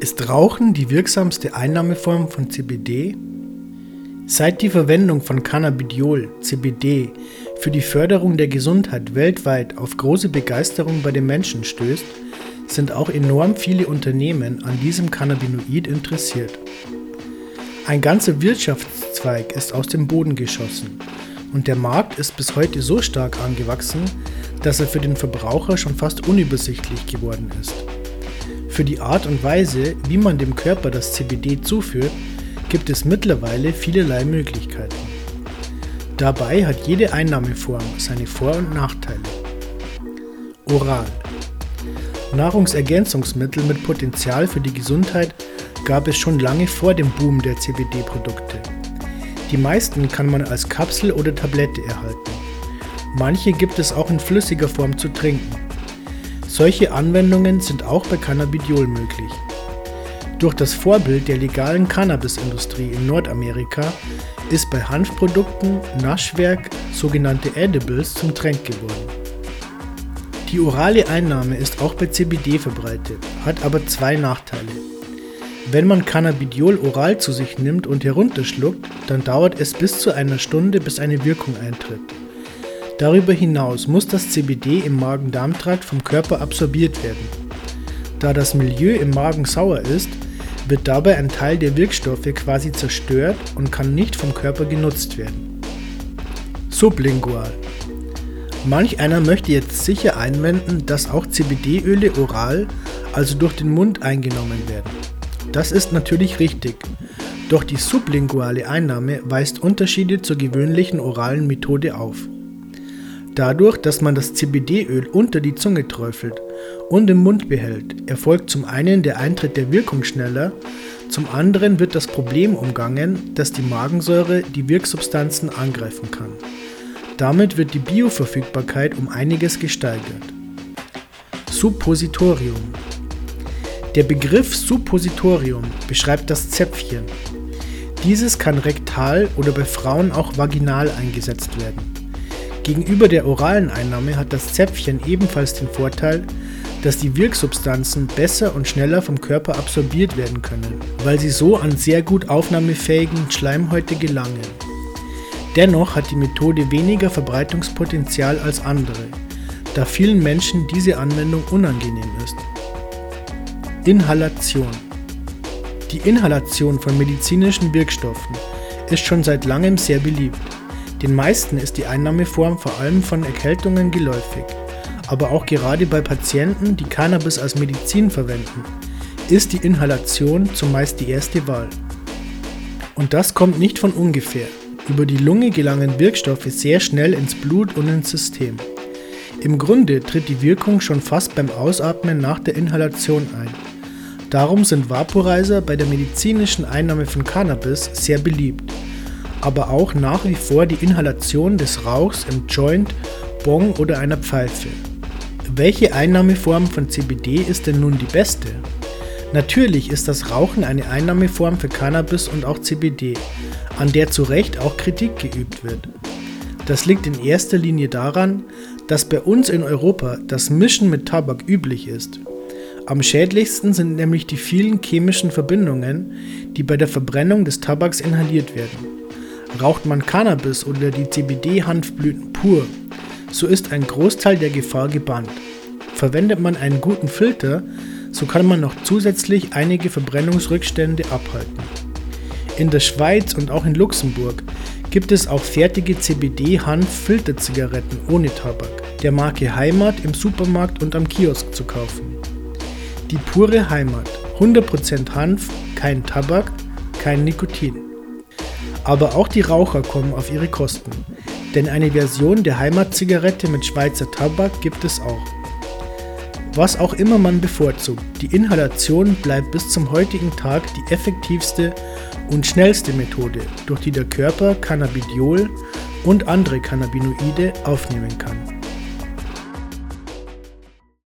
Ist Rauchen die wirksamste Einnahmeform von CBD? Seit die Verwendung von Cannabidiol, CBD, für die Förderung der Gesundheit weltweit auf große Begeisterung bei den Menschen stößt, sind auch enorm viele Unternehmen an diesem Cannabinoid interessiert. Ein ganzer Wirtschaftszweig ist aus dem Boden geschossen und der Markt ist bis heute so stark angewachsen, dass er für den Verbraucher schon fast unübersichtlich geworden ist. Für die Art und Weise, wie man dem Körper das CBD zuführt, gibt es mittlerweile vielerlei Möglichkeiten. Dabei hat jede Einnahmeform seine Vor- und Nachteile. Oral. Nahrungsergänzungsmittel mit Potenzial für die Gesundheit gab es schon lange vor dem Boom der CBD-Produkte. Die meisten kann man als Kapsel oder Tablette erhalten. Manche gibt es auch in flüssiger Form zu trinken. Solche Anwendungen sind auch bei Cannabidiol möglich. Durch das Vorbild der legalen Cannabisindustrie in Nordamerika ist bei Hanfprodukten Naschwerk, sogenannte Edibles, zum Trend geworden. Die orale Einnahme ist auch bei CBD verbreitet, hat aber zwei Nachteile. Wenn man Cannabidiol oral zu sich nimmt und herunterschluckt, dann dauert es bis zu einer Stunde, bis eine Wirkung eintritt. Darüber hinaus muss das CBD im Magen-Darm-Trakt vom Körper absorbiert werden. Da das Milieu im Magen sauer ist, wird dabei ein Teil der Wirkstoffe quasi zerstört und kann nicht vom Körper genutzt werden. Sublingual. Manch einer möchte jetzt sicher einwenden, dass auch CBD-Öle oral, also durch den Mund eingenommen werden. Das ist natürlich richtig, doch die sublinguale Einnahme weist Unterschiede zur gewöhnlichen oralen Methode auf. Dadurch, dass man das CBD-Öl unter die Zunge träufelt und im Mund behält, erfolgt zum einen der Eintritt der Wirkung schneller, zum anderen wird das Problem umgangen, dass die Magensäure die Wirksubstanzen angreifen kann. Damit wird die Bioverfügbarkeit um einiges gesteigert. Suppositorium Der Begriff Suppositorium beschreibt das Zäpfchen. Dieses kann rektal oder bei Frauen auch vaginal eingesetzt werden. Gegenüber der oralen Einnahme hat das Zäpfchen ebenfalls den Vorteil, dass die Wirksubstanzen besser und schneller vom Körper absorbiert werden können, weil sie so an sehr gut aufnahmefähigen Schleimhäute gelangen. Dennoch hat die Methode weniger Verbreitungspotenzial als andere, da vielen Menschen diese Anwendung unangenehm ist. Inhalation Die Inhalation von medizinischen Wirkstoffen ist schon seit langem sehr beliebt. Den meisten ist die Einnahmeform vor allem von Erkältungen geläufig. Aber auch gerade bei Patienten, die Cannabis als Medizin verwenden, ist die Inhalation zumeist die erste Wahl. Und das kommt nicht von ungefähr. Über die Lunge gelangen Wirkstoffe sehr schnell ins Blut und ins System. Im Grunde tritt die Wirkung schon fast beim Ausatmen nach der Inhalation ein. Darum sind Vaporizer bei der medizinischen Einnahme von Cannabis sehr beliebt aber auch nach wie vor die Inhalation des Rauchs im Joint, Bong oder einer Pfeife. Welche Einnahmeform von CBD ist denn nun die beste? Natürlich ist das Rauchen eine Einnahmeform für Cannabis und auch CBD, an der zu Recht auch Kritik geübt wird. Das liegt in erster Linie daran, dass bei uns in Europa das Mischen mit Tabak üblich ist. Am schädlichsten sind nämlich die vielen chemischen Verbindungen, die bei der Verbrennung des Tabaks inhaliert werden. Raucht man Cannabis oder die CBD-Hanfblüten pur, so ist ein Großteil der Gefahr gebannt. Verwendet man einen guten Filter, so kann man noch zusätzlich einige Verbrennungsrückstände abhalten. In der Schweiz und auch in Luxemburg gibt es auch fertige CBD-Hanf-Filterzigaretten ohne Tabak, der Marke Heimat im Supermarkt und am Kiosk zu kaufen. Die pure Heimat, 100% Hanf, kein Tabak, kein Nikotin. Aber auch die Raucher kommen auf ihre Kosten, denn eine Version der Heimatzigarette mit Schweizer Tabak gibt es auch. Was auch immer man bevorzugt, die Inhalation bleibt bis zum heutigen Tag die effektivste und schnellste Methode, durch die der Körper Cannabidiol und andere Cannabinoide aufnehmen kann.